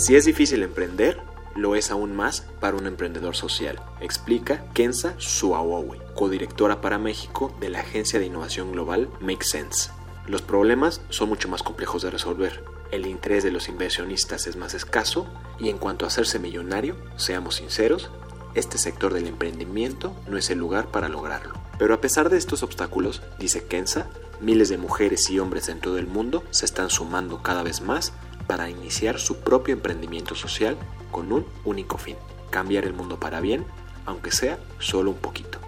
Si es difícil emprender, lo es aún más para un emprendedor social, explica Kenza Suawowe, codirectora para México de la agencia de innovación global Make Sense. Los problemas son mucho más complejos de resolver. El interés de los inversionistas es más escaso y en cuanto a hacerse millonario, seamos sinceros, este sector del emprendimiento no es el lugar para lograrlo. Pero a pesar de estos obstáculos, dice Kenza, miles de mujeres y hombres en todo el mundo se están sumando cada vez más para iniciar su propio emprendimiento social con un único fin, cambiar el mundo para bien, aunque sea solo un poquito.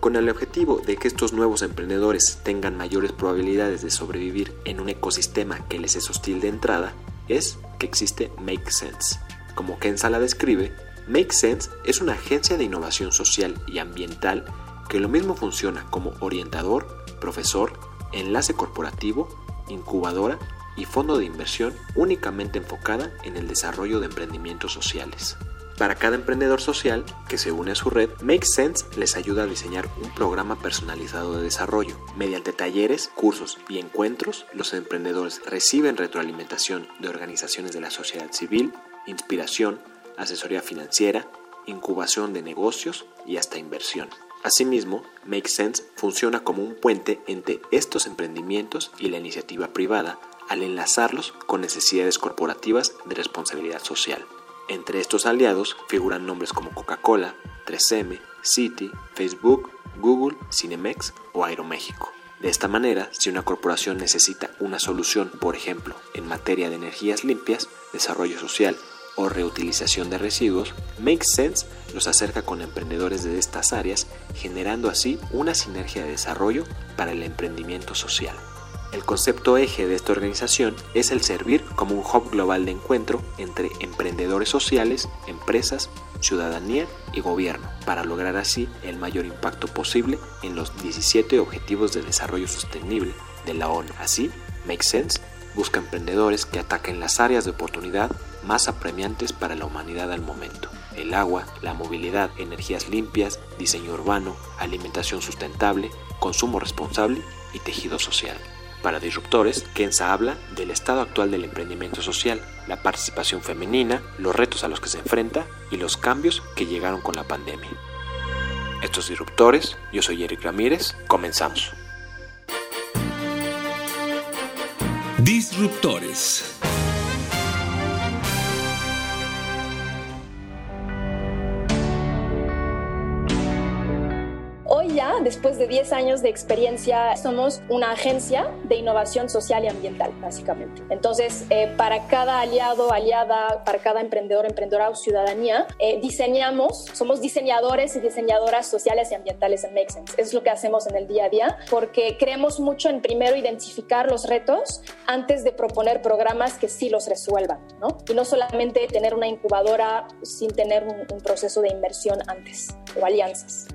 Con el objetivo de que estos nuevos emprendedores tengan mayores probabilidades de sobrevivir en un ecosistema que les es hostil de entrada, es que existe Make Sense. Como Kenza la describe, Make Sense es una agencia de innovación social y ambiental que lo mismo funciona como orientador, profesor, enlace corporativo, incubadora y fondo de inversión únicamente enfocada en el desarrollo de emprendimientos sociales. Para cada emprendedor social que se une a su red, Make Sense les ayuda a diseñar un programa personalizado de desarrollo. Mediante talleres, cursos y encuentros, los emprendedores reciben retroalimentación de organizaciones de la sociedad civil, inspiración, asesoría financiera, incubación de negocios y hasta inversión. Asimismo, Make Sense funciona como un puente entre estos emprendimientos y la iniciativa privada al enlazarlos con necesidades corporativas de responsabilidad social. Entre estos aliados figuran nombres como Coca-Cola, 3M, Citi, Facebook, Google, Cinemex o Aeroméxico. De esta manera, si una corporación necesita una solución, por ejemplo, en materia de energías limpias, desarrollo social o reutilización de residuos, Make Sense los acerca con emprendedores de estas áreas, generando así una sinergia de desarrollo para el emprendimiento social. El concepto eje de esta organización es el servir como un hub global de encuentro entre emprendedores sociales, empresas, ciudadanía y gobierno, para lograr así el mayor impacto posible en los 17 Objetivos de Desarrollo Sostenible de la ONU. Así, Make Sense busca emprendedores que ataquen las áreas de oportunidad más apremiantes para la humanidad al momento. El agua, la movilidad, energías limpias, diseño urbano, alimentación sustentable, consumo responsable y tejido social. Para Disruptores, Kenza habla del estado actual del emprendimiento social, la participación femenina, los retos a los que se enfrenta y los cambios que llegaron con la pandemia. Estos Disruptores, yo soy Eric Ramírez, comenzamos. Disruptores. Después de 10 años de experiencia, somos una agencia de innovación social y ambiental, básicamente. Entonces, eh, para cada aliado, aliada, para cada emprendedor, emprendedora o ciudadanía, eh, diseñamos, somos diseñadores y diseñadoras sociales y ambientales en Make Sense. es lo que hacemos en el día a día, porque creemos mucho en primero identificar los retos antes de proponer programas que sí los resuelvan, ¿no? Y no solamente tener una incubadora sin tener un proceso de inversión antes o alianzas.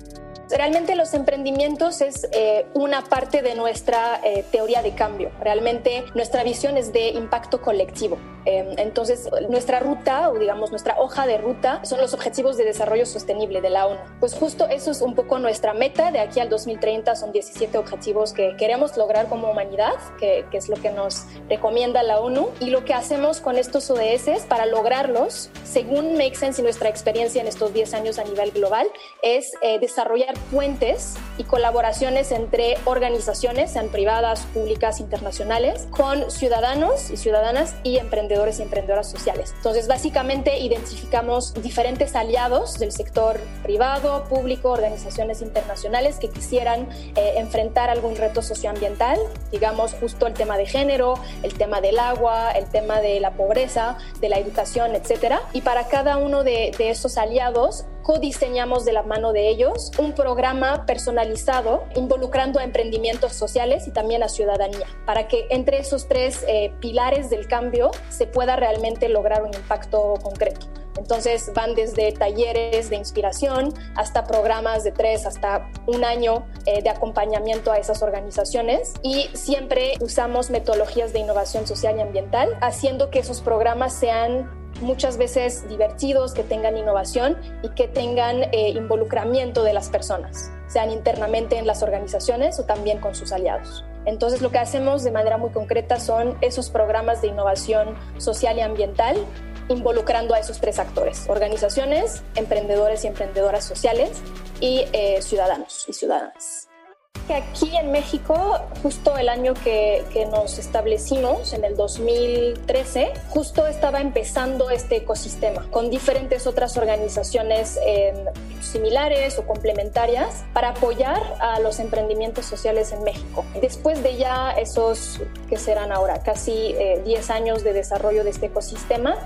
Realmente los emprendimientos es eh, una parte de nuestra eh, teoría de cambio. Realmente nuestra visión es de impacto colectivo. Em, entonces, nuestra ruta, o digamos nuestra hoja de ruta, son los Objetivos de Desarrollo Sostenible de la ONU. Pues justo eso es un poco nuestra meta. De aquí al 2030 son 17 objetivos que queremos lograr como humanidad, que, que es lo que nos recomienda la ONU. Y lo que hacemos con estos ODS para lograrlos, según Make Sense y nuestra experiencia en estos 10 años a nivel global, es eh, desarrollar puentes y colaboraciones entre organizaciones, sean privadas, públicas, internacionales, con ciudadanos y ciudadanas y emprendedores y emprendedoras sociales. Entonces, básicamente identificamos diferentes aliados del sector privado, público, organizaciones internacionales que quisieran eh, enfrentar algún reto socioambiental, digamos justo el tema de género, el tema del agua, el tema de la pobreza, de la educación, etcétera. Y para cada uno de esos aliados codiseñamos de la mano de ellos un programa personalizado involucrando a emprendimientos sociales y también a ciudadanía, para que entre esos tres eh, pilares del cambio se pueda realmente lograr un impacto concreto. Entonces van desde talleres de inspiración hasta programas de tres hasta un año eh, de acompañamiento a esas organizaciones y siempre usamos metodologías de innovación social y ambiental, haciendo que esos programas sean muchas veces divertidos, que tengan innovación y que tengan eh, involucramiento de las personas, sean internamente en las organizaciones o también con sus aliados. Entonces lo que hacemos de manera muy concreta son esos programas de innovación social y ambiental involucrando a esos tres actores, organizaciones, emprendedores y emprendedoras sociales y eh, ciudadanos y ciudadanas que aquí en México, justo el año que, nos establecimos, en el 2013, justo estaba empezando este ecosistema con diferentes otras organizaciones eh, similares o complementarias para apoyar a los emprendimientos sociales en México. Después de ya esos que serán ahora casi 10 eh, años de desarrollo de este ecosistema,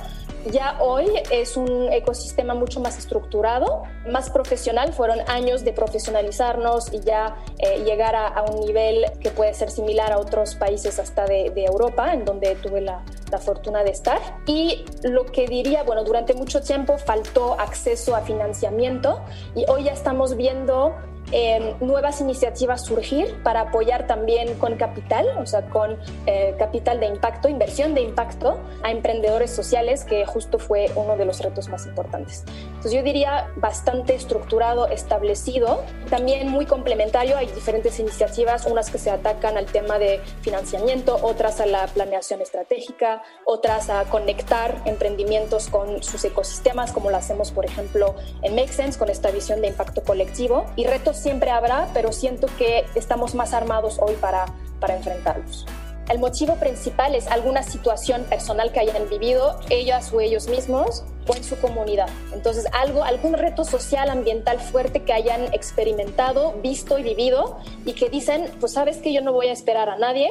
ya hoy es un ecosistema mucho más estructurado, más profesional. Fueron años de profesionalizarnos y ya eh, llegar a, un nivel que puede ser similar a otros países hasta de, Europa, en donde tuve la, la fortuna de estar. Y lo que diría, bueno, durante mucho tiempo faltó acceso a financiamiento y hoy ya estamos viendo Em, nuevas iniciativas surgir para apoyar también con capital, o sea, con eh, capital de impacto, inversión de impacto a emprendedores sociales, que justo fue uno de los retos más importantes. Entonces yo diría bastante estructurado, establecido, también muy complementario, hay diferentes iniciativas, unas que se atacan al tema de financiamiento, otras a la planeación estratégica, otras a conectar emprendimientos con sus ecosistemas, como lo hacemos, por ejemplo, en Make Sense, con esta visión de impacto colectivo, y retos siempre habrá, pero siento que estamos más armados hoy para, para enfrentarlos. El motivo principal es alguna situación personal que hayan vivido ellas o ellos mismos o en su comunidad. Entonces, algo, algún reto social, ambiental fuerte que hayan experimentado, visto y vivido y que dicen, pues sabes que yo no voy a esperar a nadie,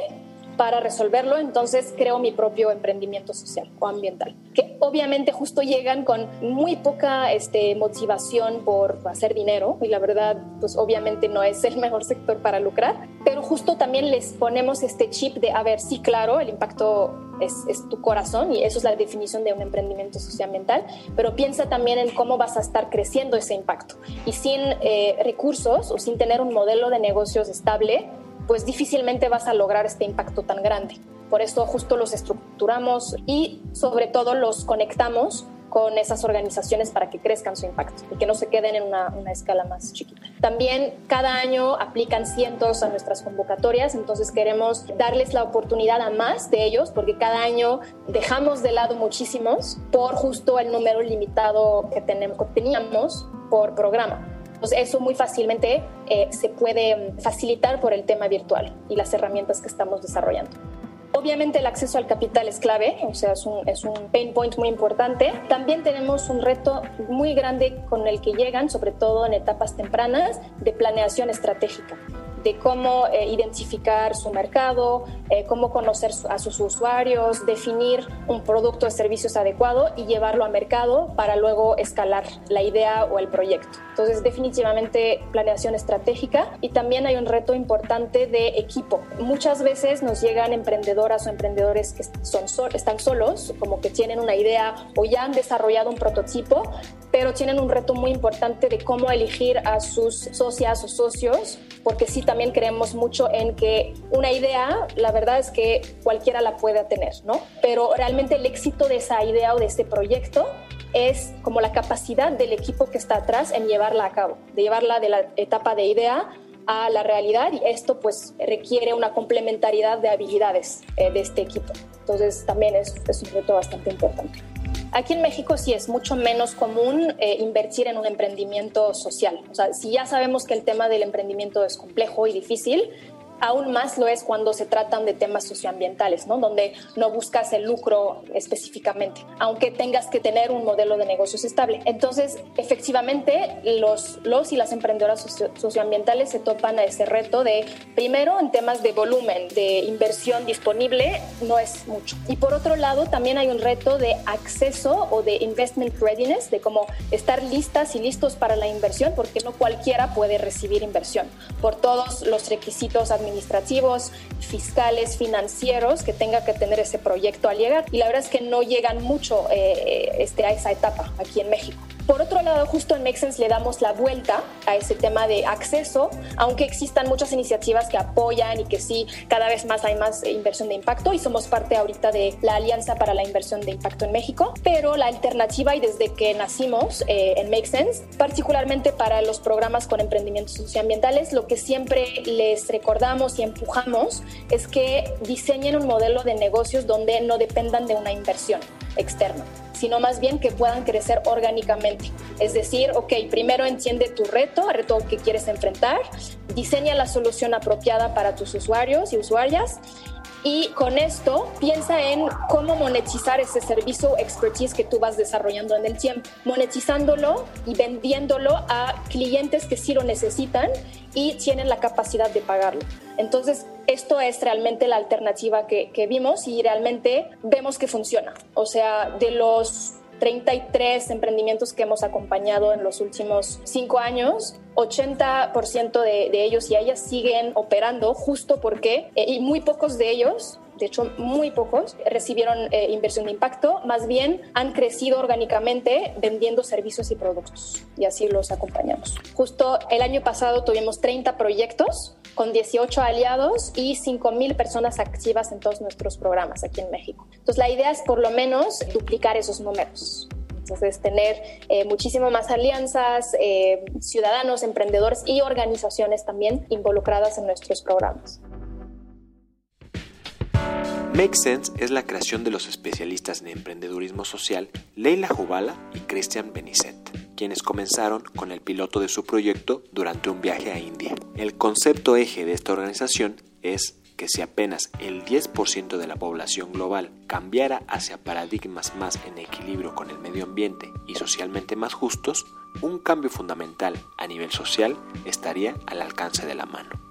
para resolverlo, entonces creo mi propio emprendimiento social o ambiental, que obviamente justo llegan con muy poca este, motivación por hacer dinero y la verdad, pues obviamente no es el mejor sector para lucrar, pero justo también les ponemos este chip de, a ver, sí, claro, el impacto es, tu corazón y eso es la definición de un emprendimiento socioambiental, pero piensa también en cómo vas a estar creciendo ese impacto. Y sin eh, recursos o sin tener un modelo de negocios estable, pues difícilmente vas a lograr este impacto tan grande. Por eso justo los estructuramos y sobre todo los conectamos con esas organizaciones para que crezcan su impacto y que no se queden en una, escala más chiquita. También cada año aplican cientos a nuestras convocatorias, entonces queremos darles la oportunidad a más de ellos porque cada año dejamos de lado muchísimos por justo el número limitado que, tenemos, teníamos por programa. Entonces eso muy fácilmente eh, se puede facilitar por el tema virtual y las herramientas que estamos desarrollando. Obviamente el acceso al capital es clave, o sea, es un, es un, pain point muy importante. También tenemos un reto muy grande con el que llegan, sobre todo en etapas tempranas, de planeación estratégica de cómo eh, identificar su mercado, eh, cómo conocer a sus usuarios, definir un producto o servicios adecuado y llevarlo a mercado para luego escalar la idea o el proyecto. Entonces, definitivamente planeación estratégica y también hay un reto importante de equipo. Muchas veces nos llegan emprendedoras o emprendedores que son están solos, como que tienen una idea o ya han desarrollado un prototipo, pero tienen un reto muy importante de cómo elegir a sus socias o socios, porque sí también creemos mucho en que una idea, la verdad es que cualquiera la puede tener, ¿no? Pero realmente el éxito de esa idea o de este proyecto es como la capacidad del equipo que está atrás en llevarla a cabo, de llevarla de la etapa de idea a la realidad y esto pues requiere una complementariedad de habilidades eh, de este equipo. Entonces también es, es un reto bastante importante. Aquí en México sí es mucho menos común eh, invertir en un emprendimiento social. O sea, si ya sabemos que el tema del emprendimiento es complejo y difícil, aún más lo es cuando se tratan de temas socioambientales, ¿no? donde no buscas el lucro específicamente, aunque tengas que tener un modelo de negocios estable. Entonces, efectivamente, los, los y las emprendedoras socioambientales se topan a ese reto de, primero, en temas de volumen, de inversión disponible, no es mucho. Y por otro lado, también hay un reto de acceso o de investment readiness, de cómo estar listas y listos para la inversión, porque no cualquiera puede recibir inversión por todos los requisitos administrativos, fiscales, financieros que tenga que tener ese proyecto al llegar. Y la verdad es que no llegan mucho eh, este, a esa etapa aquí en México. Por otro lado, justo en Make Sense le damos la vuelta a ese tema de acceso, aunque existan muchas iniciativas que apoyan y que sí, cada vez más hay más inversión de impacto y somos parte ahorita de la Alianza para la Inversión de Impacto en México, pero la alternativa y desde que nacimos eh, en Make Sense, particularmente para los programas con emprendimientos socioambientales, lo que siempre les recordamos y empujamos es que diseñen un modelo de negocios donde no dependan de una inversión externa sino más bien que puedan crecer orgánicamente. Es decir, ok, primero entiende tu reto, el reto que quieres enfrentar, diseña la solución apropiada para tus usuarios y usuarias y con esto piensa en cómo monetizar ese servicio expertise que tú vas desarrollando en el tiempo, monetizándolo y vendiéndolo a clientes que sí lo necesitan y tienen la capacidad de pagarlo. Entonces, esto es realmente la alternativa que, que vimos y realmente vemos que funciona. O sea, de los 33 emprendimientos que hemos acompañado en los últimos cinco años, 80% de, de, ellos y ellas siguen operando. Justo porque, eh, y muy pocos de ellos, de hecho muy pocos, recibieron eh, inversión de impacto, más bien han crecido orgánicamente vendiendo servicios y productos y así los acompañamos. Justo el año pasado tuvimos 30 proyectos con 18 aliados y 5.000 personas activas en todos nuestros programas aquí en México. Entonces la idea es por lo menos duplicar esos números. Entonces, tener eh, muchísimo más alianzas, eh, ciudadanos, emprendedores y organizaciones también involucradas en nuestros programas. Make Sense es la creación de los especialistas en emprendedurismo social Leila Jubala y Christian Benicet, quienes comenzaron con el piloto de su proyecto durante un viaje a India. El concepto eje de esta organización es que si apenas el 10% de la población global cambiara hacia paradigmas más en equilibrio con el medio ambiente y socialmente más justos, un cambio fundamental a nivel social estaría al alcance de la mano.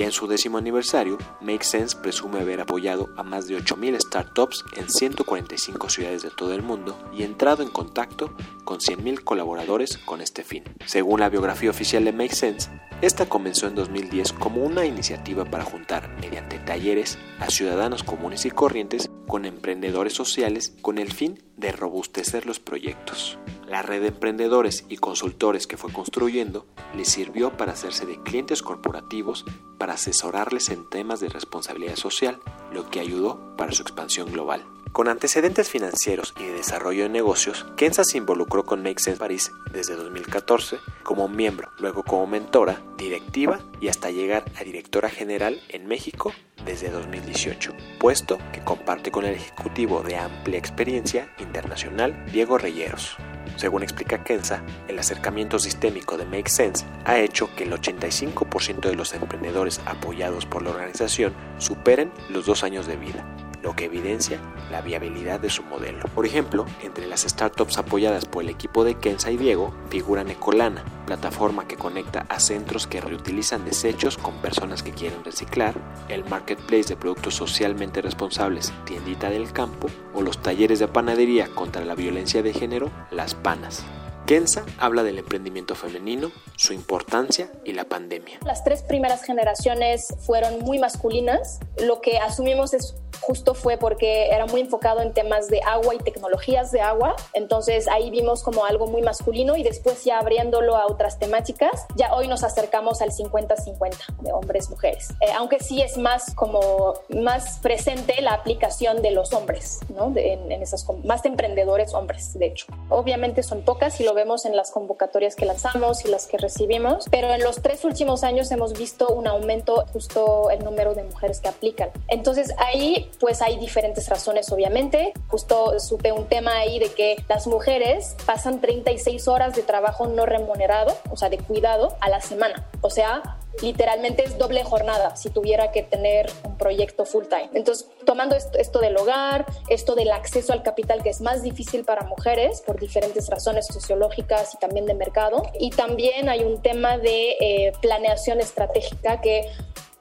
Ya en su décimo aniversario, Make Sense presume haber apoyado a más de 8.000 startups en 145 ciudades de todo el mundo y entrado en contacto con 100.000 colaboradores con este fin. Según la biografía oficial de Make Sense, esta comenzó en 2010 como una iniciativa para juntar, mediante talleres, a ciudadanos comunes y corrientes con emprendedores sociales con el fin de robustecer los proyectos. La red de emprendedores y consultores que fue construyendo le sirvió para hacerse de clientes corporativos para asesorarles en temas de responsabilidad social, lo que ayudó para su expansión global. Con antecedentes financieros y de desarrollo de negocios, Kenza se involucró con Make Sense París desde 2014 como miembro, luego como mentora, directiva y hasta llegar a directora general en México desde 2018, puesto que comparte con el ejecutivo de amplia experiencia internacional Diego Reyeros. Según explica Kenza, el acercamiento sistémico de Make Sense ha hecho que el 85% de los emprendedores apoyados por la organización superen los dos años de vida lo que evidencia la viabilidad de su modelo. Por ejemplo, entre las startups apoyadas por el equipo de Kenza y Diego figuran Ecolana, plataforma que conecta a centros que reutilizan desechos con personas que quieren reciclar, el marketplace de productos socialmente responsables Tiendita del Campo o los talleres de panadería contra la violencia de género Las Panas. Kenza habla del emprendimiento femenino, su importancia y la pandemia. Las tres primeras generaciones fueron muy masculinas. Lo que asumimos es justo fue porque era muy enfocado en temas de agua y tecnologías de agua. Entonces ahí vimos como algo muy masculino y después ya abriéndolo a otras temáticas, ya hoy nos acercamos al 50-50 de hombres-mujeres. Eh, aunque sí es más como más presente la aplicación de los hombres, ¿no? en, en, esas más emprendedores hombres, de hecho. Obviamente son pocas y lo vemos en las convocatorias que lanzamos y las que recibimos, pero en los tres últimos años hemos visto un aumento justo el número de mujeres que aplican. Entonces ahí pues hay diferentes razones obviamente. Justo supe un tema ahí de que las mujeres pasan 36 horas de trabajo no remunerado, o sea, de cuidado a la semana. O sea, literalmente es doble jornada si tuviera que tener un proyecto full time. Entonces, tomando esto, del hogar, esto del acceso al capital que es más difícil para mujeres por diferentes razones sociológicas y también de mercado. Y también hay un tema de eh, planeación estratégica que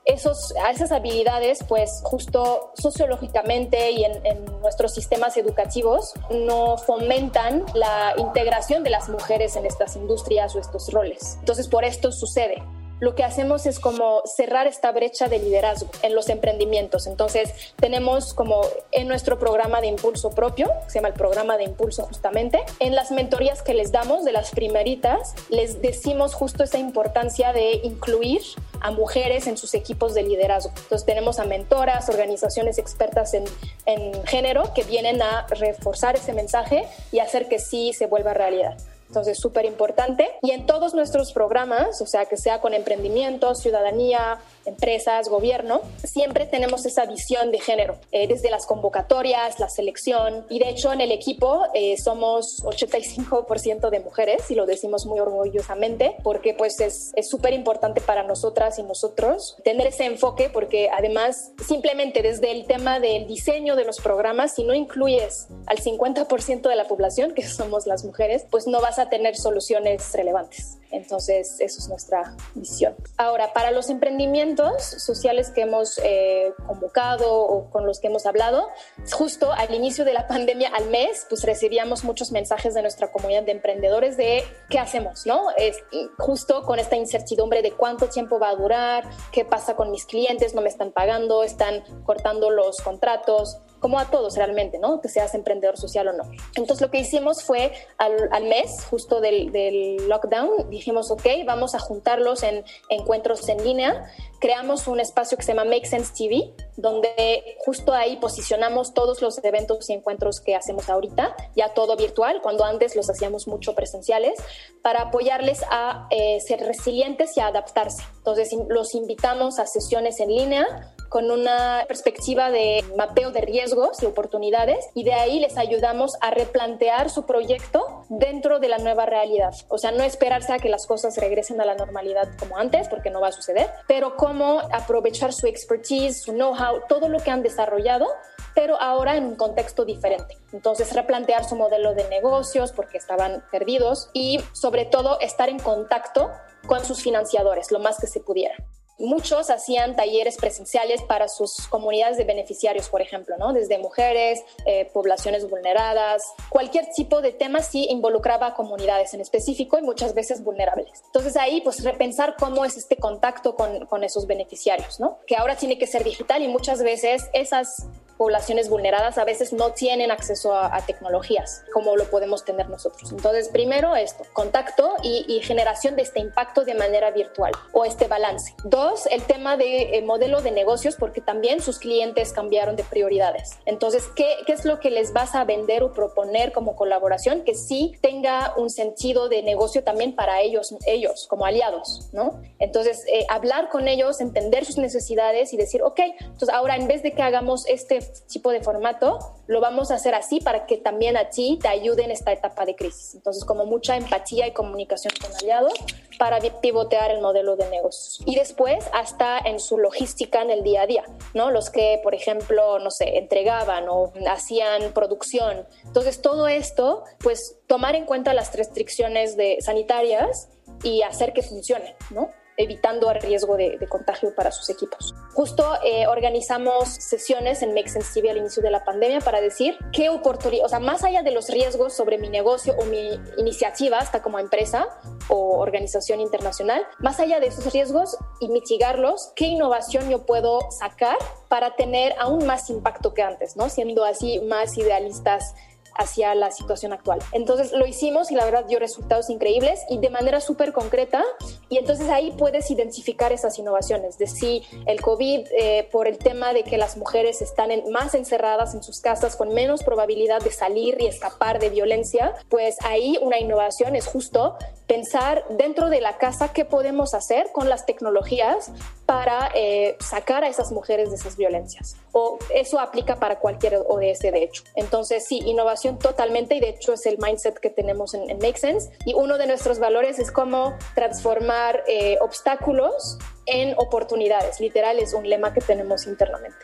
esos, esas habilidades, pues justo sociológicamente y en, nuestros sistemas educativos, no fomentan la integración de las mujeres en estas industrias o estos roles. Entonces, por esto sucede lo que hacemos es como cerrar esta brecha de liderazgo en los emprendimientos. Entonces, tenemos como en nuestro programa de impulso propio, se llama el programa de impulso justamente, en las mentorías que les damos de las primeritas, les decimos justo esa importancia de incluir a mujeres en sus equipos de liderazgo. Entonces, tenemos a mentoras, organizaciones expertas en, en género que vienen a reforzar ese mensaje y hacer que sí se vuelva realidad. Entonces, súper importante. Y en todos nuestros programas, o sea, que sea con emprendimiento, ciudadanía, empresas, gobierno, siempre tenemos esa visión de género, eh, desde las convocatorias, la selección. Y de hecho, en el equipo eh, somos 85% de mujeres y lo decimos muy orgullosamente porque pues es súper importante para nosotras y nosotros tener ese enfoque porque además simplemente desde el tema del diseño de los programas, si no incluyes al 50% de la población, que somos las mujeres, pues no vas a tener soluciones relevantes. Entonces, eso es nuestra visión. Ahora, para los emprendimientos sociales que hemos eh, convocado o con los que hemos hablado, justo al inicio de la pandemia, al mes, pues recibíamos muchos mensajes de nuestra comunidad de emprendedores de qué hacemos, ¿no? Es justo con esta incertidumbre de cuánto tiempo va a durar, qué pasa con mis clientes, no me están pagando, están cortando los contratos como a todos realmente, ¿no? Que seas emprendedor social o no. Entonces lo que hicimos fue al, mes, justo del, del, lockdown, dijimos, ok, vamos a juntarlos en encuentros en línea. Creamos un espacio que se llama Make Sense TV, donde justo ahí posicionamos todos los eventos y encuentros que hacemos ahorita, ya todo virtual, cuando antes los hacíamos mucho presenciales, para apoyarles a eh, ser resilientes y a adaptarse. Entonces los invitamos a sesiones en línea con una perspectiva de mapeo de riesgos y oportunidades y de ahí les ayudamos a replantear su proyecto dentro de la nueva realidad. O sea, no esperarse a que las cosas regresen a la normalidad como antes, porque no va a suceder, pero cómo aprovechar su expertise, su know-how, todo lo que han desarrollado pero ahora en un contexto diferente. Entonces, replantear su modelo de negocios porque estaban perdidos y sobre todo estar en contacto con sus financiadores lo más que se pudiera. Muchos hacían talleres presenciales para sus comunidades de beneficiarios, por ejemplo, ¿no? desde mujeres, eh, poblaciones vulneradas, cualquier tipo de tema sí involucraba a comunidades en específico y muchas veces vulnerables. Entonces ahí, pues repensar cómo es este contacto con, con esos beneficiarios, ¿no? que ahora tiene que ser digital y muchas veces esas poblaciones vulneradas a veces no tienen acceso a, tecnologías como lo podemos tener nosotros. Entonces, primero esto, contacto y, generación de este impacto de manera virtual o este balance. Dos, el tema de eh, modelo de negocios porque también sus clientes cambiaron de prioridades. Entonces, ¿qué, ¿qué es lo que les vas a vender o proponer como colaboración que sí tenga un sentido de negocio también para ellos, ellos como aliados, ¿no? Entonces, eh, hablar con ellos, entender sus necesidades y decir, ok, entonces ahora en vez de que hagamos este tipo de formato, lo vamos a hacer así para que también a ti te ayude en esta etapa de crisis. Entonces, como mucha empatía y comunicación con aliados para pivotear el modelo de negocios. Y después, hasta en su logística en el día a día, ¿no? Los que, por ejemplo, no sé, entregaban o hacían producción. Entonces, todo esto, pues tomar en cuenta las restricciones de sanitarias y hacer que funcione, ¿no? Evitando el riesgo de, contagio para sus equipos. Justo eh, organizamos sesiones en Make Sense TV al inicio de la pandemia para decir qué oportunidad, o sea, más allá de los riesgos sobre mi negocio o mi iniciativa, hasta como empresa o organización internacional, más allá de esos riesgos y mitigarlos, qué innovación yo puedo sacar para tener aún más impacto que antes, ¿no? Siendo así más idealistas hacia la situación actual. Entonces lo hicimos y la verdad dio resultados increíbles y de manera súper concreta y entonces ahí puedes identificar esas innovaciones de si el COVID eh, por el tema de que las mujeres están más encerradas en sus casas con menos probabilidad de salir y escapar de violencia, pues ahí una innovación es justo pensar dentro de la casa qué podemos hacer con las tecnologías para eh, sacar a esas mujeres de esas violencias. O eso aplica para cualquier ODS, de hecho. Entonces, sí, innovación totalmente, y de hecho es el mindset que tenemos en, Make Sense. Y uno de nuestros valores es cómo transformar eh, obstáculos en oportunidades. Literal, es un lema que tenemos internamente.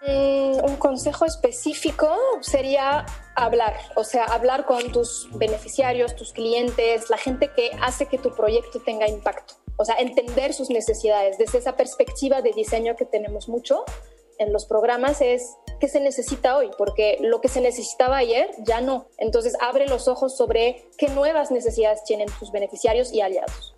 Mm, un consejo específico sería hablar, o sea, hablar con tus beneficiarios, tus clientes, la gente que hace que tu proyecto tenga impacto. O sea, entender sus necesidades. Desde esa perspectiva de diseño que tenemos mucho en los programas es qué se necesita hoy, porque lo que se necesitaba ayer ya no. Entonces, abre los ojos sobre qué nuevas necesidades tienen tus beneficiarios y aliados.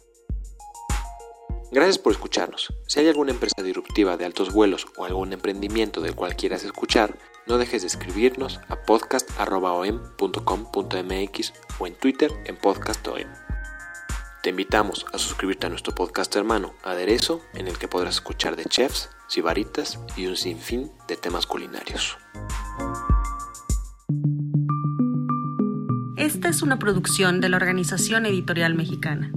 Gracias por escucharnos. Si hay alguna empresa disruptiva de altos vuelos o algún emprendimiento del cual quieras escuchar, no dejes de escribirnos a podcast.om.com.mx o en Twitter en podcastom. Te invitamos a suscribirte a nuestro podcast hermano Aderezo, en el que podrás escuchar de chefs, sibaritas y un sinfín de temas culinarios. Esta es una producción de la Organización Editorial Mexicana.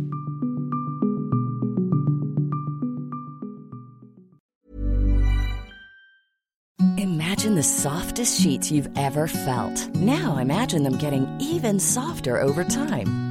Imagine the softest sheets you've ever felt. Now imagine them getting even softer over time.